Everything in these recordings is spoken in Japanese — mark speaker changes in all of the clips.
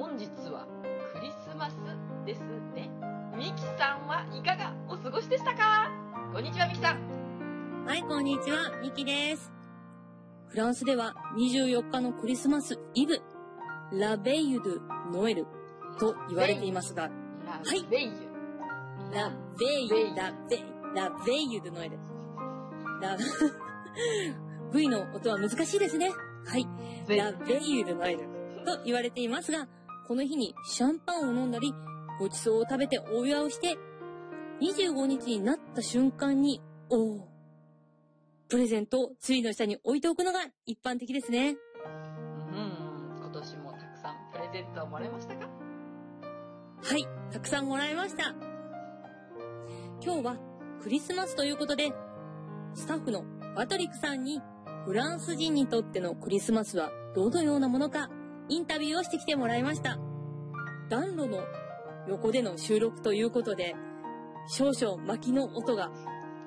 Speaker 1: 本日はクリスマスですね。ミキさんはいかがお過ごしでしたか？こんにちは、ミキさん。
Speaker 2: はい、こんにちは、ミキです。フランスでは24日のクリスマスイブ、ラベイユ・ドゥ・ノエルと言われていますが、
Speaker 1: ラ
Speaker 2: はい
Speaker 1: ベイユ。
Speaker 2: ラベイユ、ラベイ、ラベイユ・ドゥ・ノエル。ラ、V の音は難しいですね。はい。ラベイユ・ドゥ・ノエルと言われていますが、この日にシャンパンを飲んだり、ごちそうを食べてお祝いをして、25日になった瞬間に、おー、プレゼントをツリーの下に置いておくのが一般的ですね。
Speaker 1: うん、今年もたくさんプレゼントをもらいましたか？
Speaker 2: はい、たくさんもらいました。今日はクリスマスということで、スタッフのパトリックさんにフランス人にとってのクリスマスはどのようなものかインタビューをしてきてもらいました。暖炉の横での収録ということで、少々薪の音が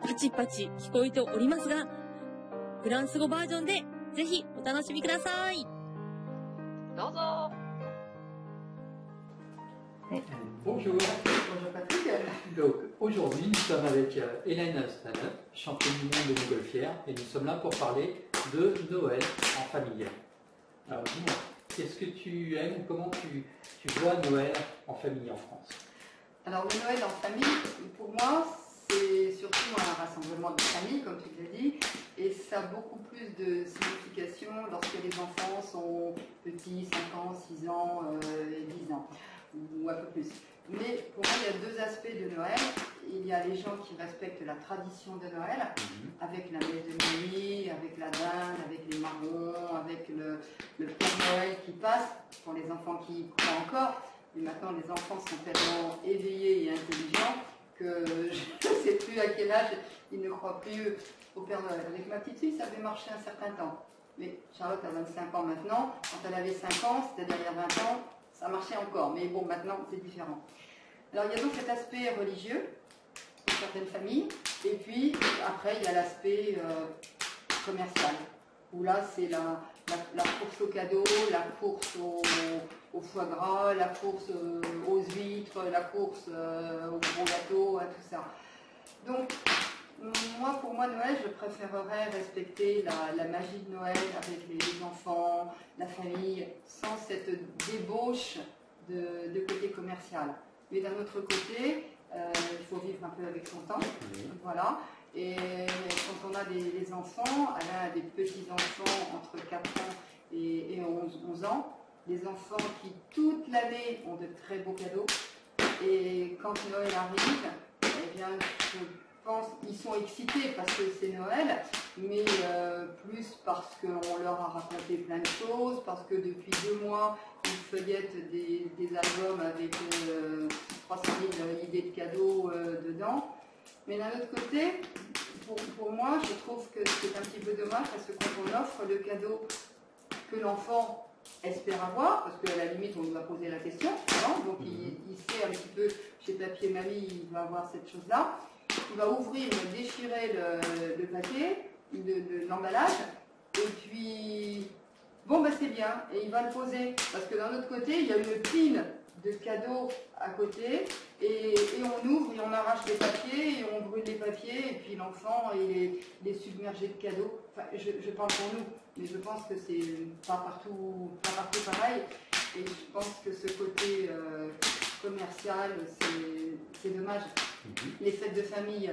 Speaker 2: パチパチ聞こえておりますが、フランス語バージョンでぜひお楽しみください。
Speaker 1: どうぞ
Speaker 3: Bonjour.
Speaker 4: Bonjour Patrick.
Speaker 3: Donc aujourd'hui nous sommes avec euh, Hélène Stanner, championne du monde de montgolfière, et nous sommes là pour parler de Noël en famille. Alors dis-moi, qu'est-ce que tu aimes, comment tu, tu vois Noël en famille en France?
Speaker 4: Alors le Noël en famille, pour moi, c'est surtout un rassemblement de famille, comme tu l'as dit, et ça a beaucoup plus de signification lorsque les enfants sont petits, 5 ans, 6 ans, euh, et 10 ans, ou un peu plus. Mais pour moi, il y a deux aspects de Noël. Il y a les gens qui respectent la tradition de Noël, avec la messe de minuit, avec la dinde, avec les marrons, avec le, le Père Noël qui passe, pour les enfants qui y croient encore. Mais maintenant, les enfants sont tellement éveillés et intelligents que je ne sais plus à quel âge ils ne croient plus au Père Noël. Avec ma petite fille, ça avait marché un certain temps. Mais Charlotte a 25 ans maintenant. Quand elle avait 5 ans, c'était derrière 20 ans, ça marchait encore. Mais bon, maintenant, c'est différent. Alors, il y a donc cet aspect religieux pour certaines familles. Et puis, après, il y a l'aspect euh, commercial. Où là, c'est la, la, course au cadeau, la course au, au foie gras, la course euh, aux huîtres, la course euh, au gros gâteau, à tout ça. Donc, moi, pour moi, Noël, je préférerais respecter la, la magie de Noël avec les, les enfants, la famille, sans cette débauche de, de côté commercial. Mais d'un autre côté, euh, il faut vivre un peu avec son temps. Voilà. Et quand on a des, des enfants, elle a des petits-enfants entre 4 ans et, et 11, 11 ans, des enfants qui toute l'année ont de très beaux cadeaux. Et quand Noël arrive, eh bien, je pense ils sont excités parce que c'est Noël, mais euh, plus parce qu'on leur a raconté plein de choses, parce que depuis deux mois, ils feuillettent des, des albums avec euh, 300 000 idées de cadeaux euh, dedans. Mais d'un autre côté, pour, pour moi, je trouve que c'est un petit peu dommage parce que quand on offre le cadeau que l'enfant espère avoir, parce qu'à la limite on lui va poser la question, non donc il, il, sait un petit peu chez papier mamie, il va avoir cette chose-là, il va ouvrir, déchirer le, papier, l'emballage, et puis bon ben c'est bien, et il va le poser, parce que d'un autre côté il y a une pile de cadeaux à côté et, on ouvre et on arrache les papiers et on brûle les papiers et puis l'enfant il est, submergé de cadeaux. Enfin, je, je, parle pour nous, mais je pense que c'est pas partout, pas partout pareil. Et je pense que ce côté euh, commercial, c'est dommage. Mm -hmm. Les fêtes de famille,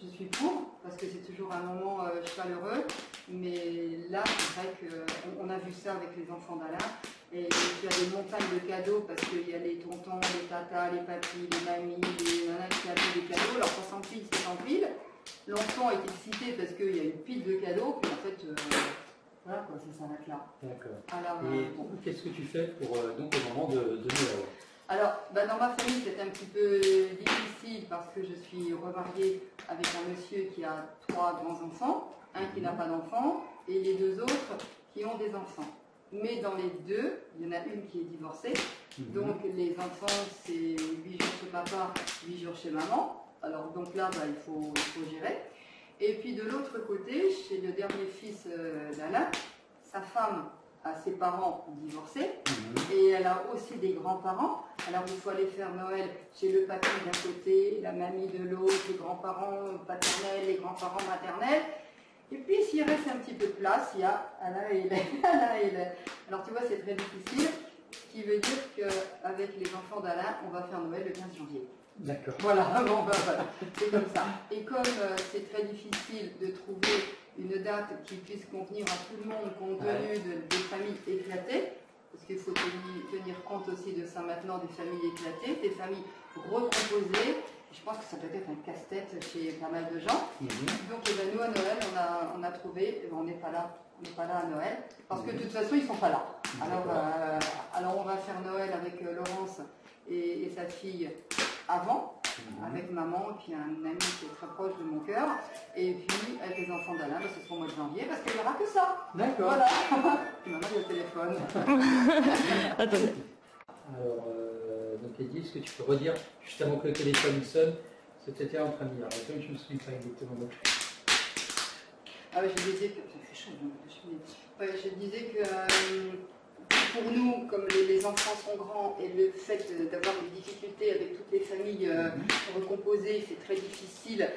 Speaker 4: je suis pour parce que c'est toujours un moment euh, chaleureux. Mais là, c'est vrai qu'on on a vu ça avec les enfants d'Alain. Et tu as des montagnes de cadeaux parce qu'il y a les tontons, les tatas, les papis, les mamies, les nanas qui avaient des cadeaux. Alors ça s'empile, ça s'empile. L'enfant est excité parce qu'il y a une pile de cadeaux. Puis en fait, euh, voilà quoi, ça s'arrête là.
Speaker 3: D'accord.
Speaker 4: Alors,
Speaker 3: Et
Speaker 4: euh, bon.
Speaker 3: qu'est-ce que tu fais pour euh, donc au moment de, de Noël?
Speaker 4: Alors, bah, dans ma famille, c'est un petit peu difficile parce que je suis remariée avec un monsieur qui a trois grands enfants, un qui n'a pas d'enfants et les deux autres qui ont des enfants. mais dans les deux, il y en a une qui est divorcée.
Speaker 3: Mhm.
Speaker 4: Donc les enfants, c'est 8 jours chez papa, 8 jours chez maman. Alors donc là, bah, il, faut, il faut gérer. Et puis de l'autre côté, chez le dernier fils euh, d'Alain, sa femme a ses parents divorcés
Speaker 3: Mhm.
Speaker 4: et elle a aussi des grands-parents. Alors il faut aller faire Noël chez le papy d'un côté, la mamie de l'autre, les grands-parents paternels, les grands-parents maternels. Et puis s'il reste un petit peu de place, il y a Alain et Hélène. Alain et Hélène. Alors tu vois, c'est très difficile, ce qui veut dire qu'avec les enfants d'Alain, on va faire Noël le 15 janvier.
Speaker 3: D'accord.
Speaker 4: Voilà, bon, ben, voilà. c'est comme ça. Et comme euh, c'est très difficile de trouver une date qui puisse convenir à tout le monde compte tenu de- des familles éclatées, parce qu'il faut tenir, compte aussi de ça maintenant, des familles éclatées, des familles recomposées. Je pense que ça peut être un casse-tête chez pas mal de gens.
Speaker 3: Mhm.
Speaker 4: Donc eh ben, nous à Noël, on a, on a trouvé, eh ben, on n'est pas là, on n'est pas là à Noël, parce que de toute façon ils sont pas là. Alors, euh, alors on va faire Noël avec euh, Laurence et, et sa fille avant,
Speaker 3: Mhm.
Speaker 4: avec maman et puis un ami qui est très proche de mon cœur, et puis avec les enfants d'Alain, ben, ce sera au mois de janvier, parce qu'il n'y aura que ça.
Speaker 3: D'accord.
Speaker 4: Voilà. Puis maman j'ai le téléphone.
Speaker 2: Attendez.
Speaker 3: Alors, euh, donc Eddie, est-ce que tu peux redire, juste avant que le téléphone sonne, ce que tu étais en train de dire je me souviens pas exactement. donc.
Speaker 4: Ah je disais que. Ça fait chaud, suis- ouais, je disais que euh, pour nous, comme les, enfants sont grands et le fait d'avoir des difficultés avec toutes les familles euh, recomposées, c'est très difficile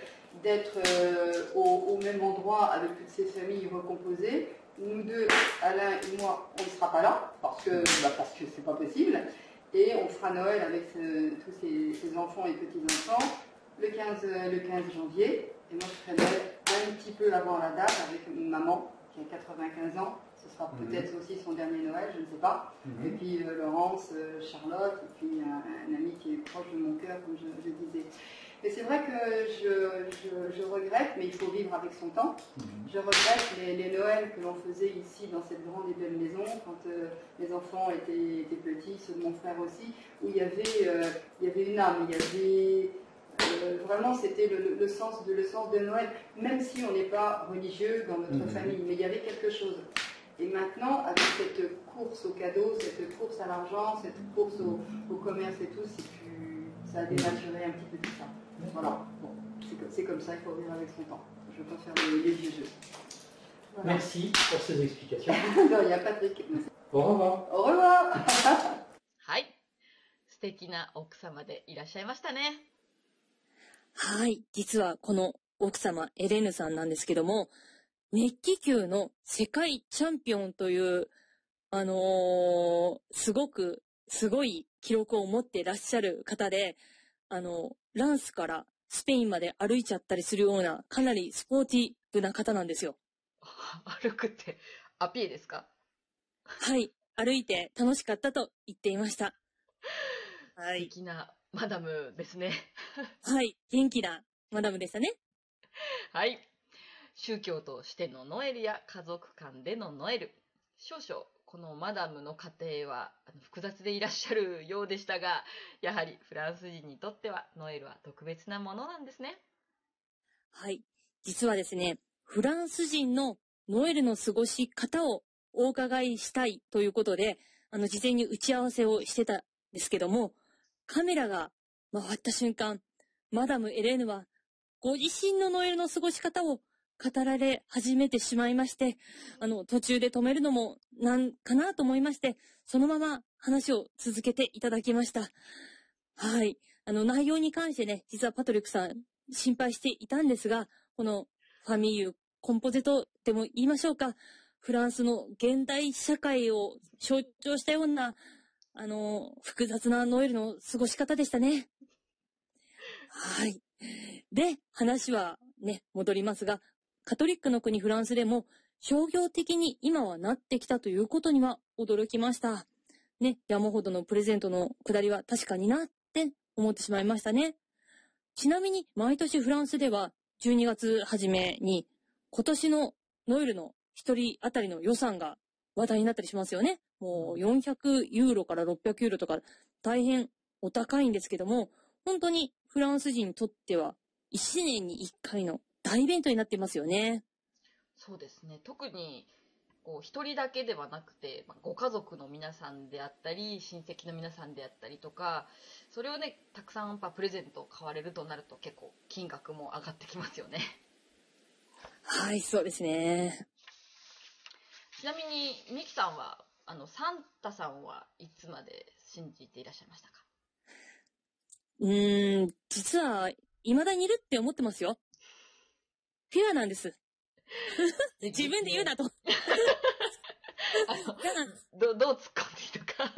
Speaker 4: d'être euh, au, même endroit avec toutes ces familles recomposées. Nous deux, Alain et moi, on ne sera pas là parce que bah, parce que c'est pas possible. Et on fera Noël avec ce- tous ces, ces enfants et petits-enfants le 15, euh, le 15 janvier. Et moi, je ferai Noël un petit peu avant la date avec maman qui a 95 ans. Ce sera
Speaker 3: Mhm.
Speaker 4: peut-être aussi son dernier Noël, je ne sais pas.
Speaker 3: Mhm.
Speaker 4: Et puis euh, Laurence, euh, Charlotte, et puis un, un ami qui est proche de mon cœur, comme je, je disais. Et c'est vrai que je, je- je regrette, mais il faut vivre avec son temps.
Speaker 3: Mhm.
Speaker 4: Je regrette les, les Noëls que l'on faisait ici dans cette grande et belle maison quand euh, mes enfants étaient, étaient petits, ceux de mon frère aussi, où il y avait, il y avait une âme, il y avait euh, vraiment c'était le, le sens de, le sens de Noël, même si on n'est pas religieux dans notre famille, mais il y avait quelque chose. Et maintenant, avec cette course au cadeau, cette course à l'argent, cette course au, au commerce et tout, c'est plus, ça a dénaturé un petit peu tout ça. Voilà, bon, c'est comme, c'est comme ça, il faut vivre avec son temps. Je peux faire les, les vieux jeux. Voilà.
Speaker 3: Merci pour ces explications.
Speaker 4: Non, il y a Patrick.
Speaker 3: Au revoir.
Speaker 4: Au revoir
Speaker 1: はい。素敵な奥様でいらっしゃいましたね。
Speaker 2: はい。実はこの奥様、エレーヌさんなんですけども、 熱気球の世界チャンピオンという、あのーすごく、すごい記録を持ってらっしゃる方で、あの、ランスからスペインまで歩いちゃったりするような、かなりスポーティブな方なんですよ。
Speaker 1: 歩くってアピーですか？
Speaker 2: はい。歩いて楽しかったと言っていました。は
Speaker 1: 素
Speaker 2: い。
Speaker 1: 敵なマダムですね。
Speaker 2: はい。元気なマダムでしたね。
Speaker 1: はい。宗教としてのノエルや家族間でのノエル。少々、このマダムの家庭は複雑でいらっしゃるようでしたが、やはりフランス人にとってはノエルは特別なものなんですね。
Speaker 2: はい。実はですね、フランス人のノエルの過ごし方をお伺いしたいということで、あの、事前に打ち合わせをしてたんですけども、カメラが回った瞬間、マダム・エレーヌは、ご自身のノエルの過ごし方を語られ始めてしまいまして、あの、途中で止めるのもなんかなと思いまして、そのまま話を続けていただきました。はい。あの、内容に関してね、実はパトリックさん心配していたんですが、このファミリー、コンポゼトでも言いましょうか、フランスの現代社会を象徴したような、あの、複雑なノエルの過ごし方でしたね。はい。で、話はね、戻りますが、カトリックの国フランスでも商業的に今はなってきたということには驚きました。ね、山ほどのプレゼントのくだりは確かになって思ってしまいましたね。ちなみに毎年フランスでは12月初めに今年のノエルの一人当たりの予算が話題になったりしますよね。もう400ユーロから600ユーロとか大変お高いんですけども、本当にフランス人にとっては1年に1回の大イベントになっていますよね。
Speaker 1: そうですね。特にこう、一人だけではなくて、まあご家族の皆さんであったり、親戚の皆さんであったりとか、それをね、たくさんプレゼントを買われるとなると結構金額も上がってきますよね。
Speaker 2: はい、そうですね。
Speaker 1: ちなみに、ミキさんは、あの、サンタさんはいつまで信じていらっしゃいましたか？
Speaker 2: うーん、実は、未だにいるって思ってますよ。ピュアなんです。自分で言うなと。
Speaker 1: ど、どう突っ込んでいいのか。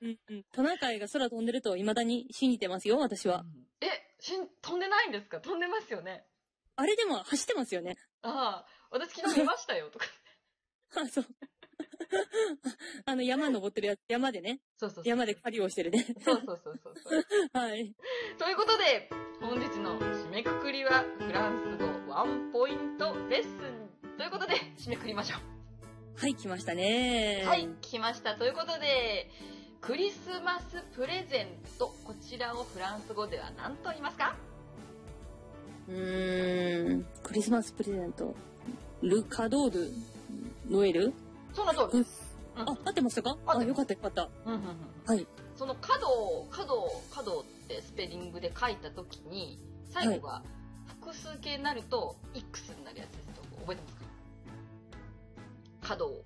Speaker 2: うんうん。トナカイが空飛んでると未だに信じてますよ、私は。
Speaker 1: え、しん、飛んでないんですか？飛んでますよね。
Speaker 2: あれでも走ってますよね。
Speaker 1: ああ、私昨日見ましたよ、とか。
Speaker 2: あ、そう。あの、山登ってるやつ、山でね。
Speaker 1: そうそうそう。
Speaker 2: 山で狩りをしてるね。
Speaker 1: そうそうそうそうそう。
Speaker 2: はい。
Speaker 1: ということで、本日の締めくくりは、フランス語ワンポイントレッスンということで、締めくくりましょう。
Speaker 2: はい、来ましたね。
Speaker 1: はい、来ました。ということで、クリスマスプレゼント、こちらをフランス語では何と言いますか？
Speaker 2: うーん、クリスマスプレゼント。ルカドール、ノエル？
Speaker 1: その通りです。
Speaker 2: あ、合ってましたか？あ、よかったよかった。
Speaker 1: うんうんうん
Speaker 2: はい。
Speaker 1: その角を、角を、角ってスペリングで書いたときに、最後が複数形になると、X になるやつですと、覚えてますか？角を。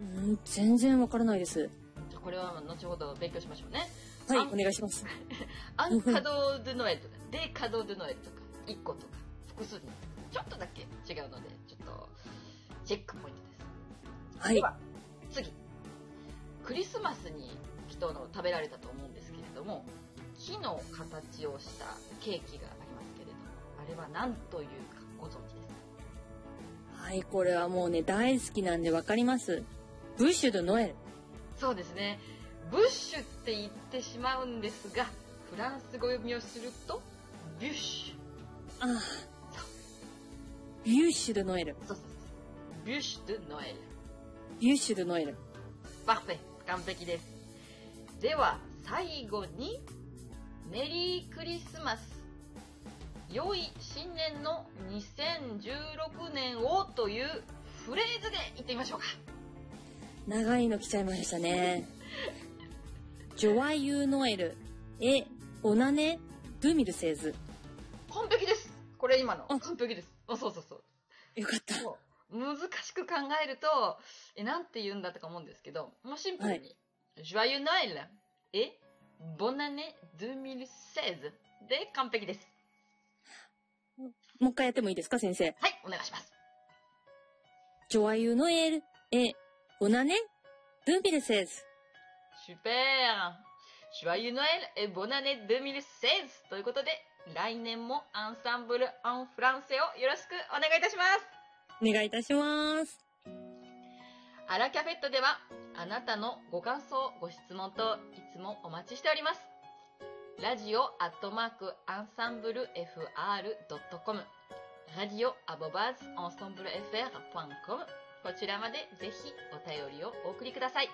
Speaker 2: うーん、全然わからないです。
Speaker 1: じゃあこれは後ほど勉強しましょうね。
Speaker 2: はい、
Speaker 1: あ
Speaker 2: お願いします。
Speaker 1: アンカド・ドゥ・ノエルとか、デ・カド・ドゥ・ノエルとか、1個とか、複数にちょっとだけ違うので、ちょっと、チェックポイントです。
Speaker 2: はい
Speaker 1: で。は、次。クリスマスにきっと食べられたと思うんですけれども、木の形をしたケーキがあれは何というかご存知ですか？
Speaker 2: はい、これはもうね、大好きなんでわかります。ブッシュドノエル。
Speaker 1: そうですね。ブッシュって言ってしまうんですが、フランス語読みをすると、ビュッシュ。
Speaker 2: ああ。ビュッシュドノエル。
Speaker 1: そうそうそう。ビュッシュ・ドゥ・ノエル。
Speaker 2: ビュッシュドノエル。
Speaker 1: パフェ、完璧です。では、最後に、メリークリスマス。良い新年の2016年をというフレーズで言ってみましょうか。
Speaker 2: 長いの来ちゃいましたね。ジョワユーノエル。え、オナネ、ドゥミルセーズ。
Speaker 1: 完璧です。これ今の。
Speaker 2: あ
Speaker 1: 完璧です。あ、そうそうそう。
Speaker 2: よかった。
Speaker 1: 難しく考えると、え、なんて言うんだとか思うんですけど、もうシンプルに、ジョアユノエルえ、ボナネ2016で完璧です。
Speaker 2: もう一回やってもいいですか、先生？
Speaker 1: はい、お願いします。
Speaker 2: ジョワユーノエル。え、オナネ、ドゥミルセーズ。
Speaker 1: Super! Joyeux Noël et bonne année 2016! ということで、来年もアンサンブル・アン・フランセをよろしくお願いいたします
Speaker 2: お願いいたします。
Speaker 1: アラキャフェットでは、あなたのご感想、ご質問といつもお待ちしております。ラジオアットマークアンサンブル FR.com ラジオアボバーズアンサンブル FR.com こちらまでぜひお便りをお送りください。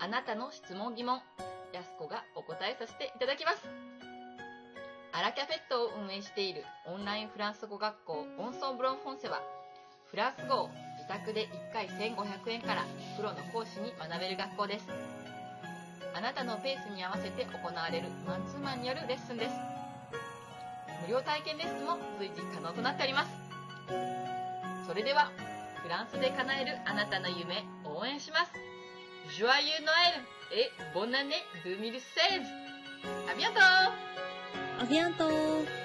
Speaker 1: あなたの質問疑問、やすこがお答えさせていただきます。アラキャフェットを運営しているオンラインフランス語学校オンソンブロンフォンセは、フランス語を自宅で1回1500円からプロの講師に学べる学校です。あなたのペースに合わせて行われるマンツーマンによるレッスンです。無料体験レッスンも随時可能となっております。それでは、フランスで叶えるあなたの夢応援します。Joyeux Noël et bonne année 2016! ありがとう
Speaker 2: アビアントー。